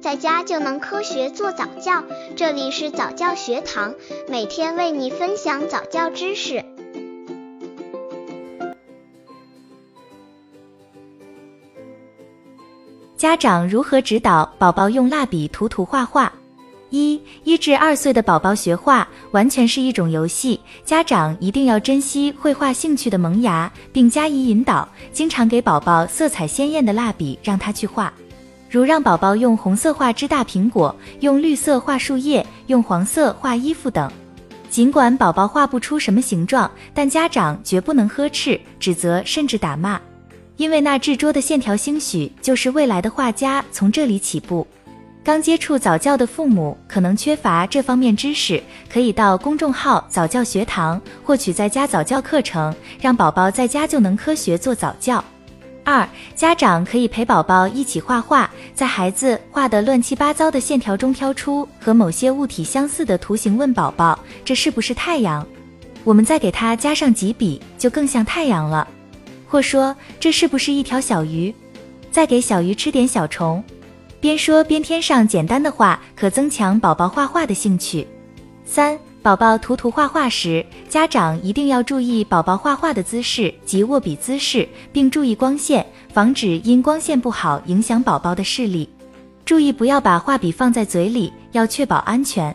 在家就能科学做早教。这里是早教学堂，每天为你分享早教知识。家长如何指导宝宝用蜡笔涂涂画画？一一至二岁的宝宝学画完全是一种游戏，家长一定要珍惜绘画兴趣的萌芽，并加以引导，经常给宝宝色彩鲜艳的蜡笔让他去画。如让宝宝用红色画只大苹果，用绿色画树叶，用黄色画衣服等。尽管宝宝画不出什么形状，但家长绝不能呵斥、指责，甚至打骂，因为那执着的线条兴许就是未来的画家从这里起步。刚接触早教的父母可能缺乏这方面知识，可以到公众号早教学堂获取在家早教课程，让宝宝在家就能科学做早教。二，家长可以陪宝宝一起画画，在孩子画的乱七八糟的线条中挑出和某些物体相似的图形，问宝宝这是不是太阳？我们再给他加上几笔，就更像太阳了。或说这是不是一条小鱼？再给小鱼吃点小虫。边说边添上简单的话，可增强宝宝画画的兴趣。三、宝宝涂涂画画时，家长一定要注意宝宝画画的姿势及握笔姿势，并注意光线，防止因光线不好影响宝宝的视力。注意不要把画笔放在嘴里，要确保安全。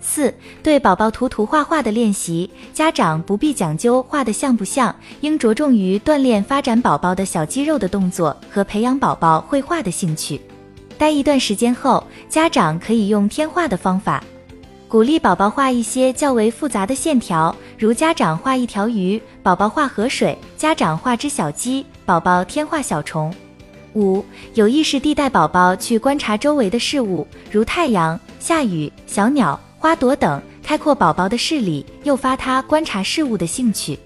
四、对宝宝涂涂画画的练习，家长不必讲究画的像不像，应着重于锻炼发展宝宝的小肌肉的动作和培养宝宝绘画的兴趣。待一段时间后，家长可以用添画的方法，鼓励宝宝画一些较为复杂的线条，如家长画一条鱼，宝宝画河水；家长画只小鸡，宝宝添画小虫。五、有意识地带宝宝去观察周围的事物，如太阳、下雨、小鸟、花朵等，开阔宝宝的视力，诱发他观察事物的兴趣。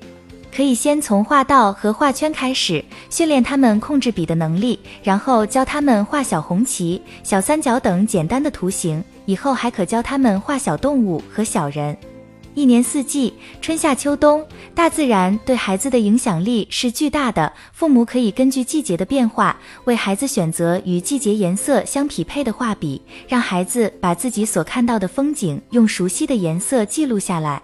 可以先从画道和画圈开始，训练他们控制笔的能力，然后教他们画小红旗、小三角等简单的图形。以后还可教他们画小动物和小人。一年四季，春夏秋冬，大自然对孩子的影响力是巨大的。父母可以根据季节的变化，为孩子选择与季节颜色相匹配的画笔，让孩子把自己所看到的风景用熟悉的颜色记录下来。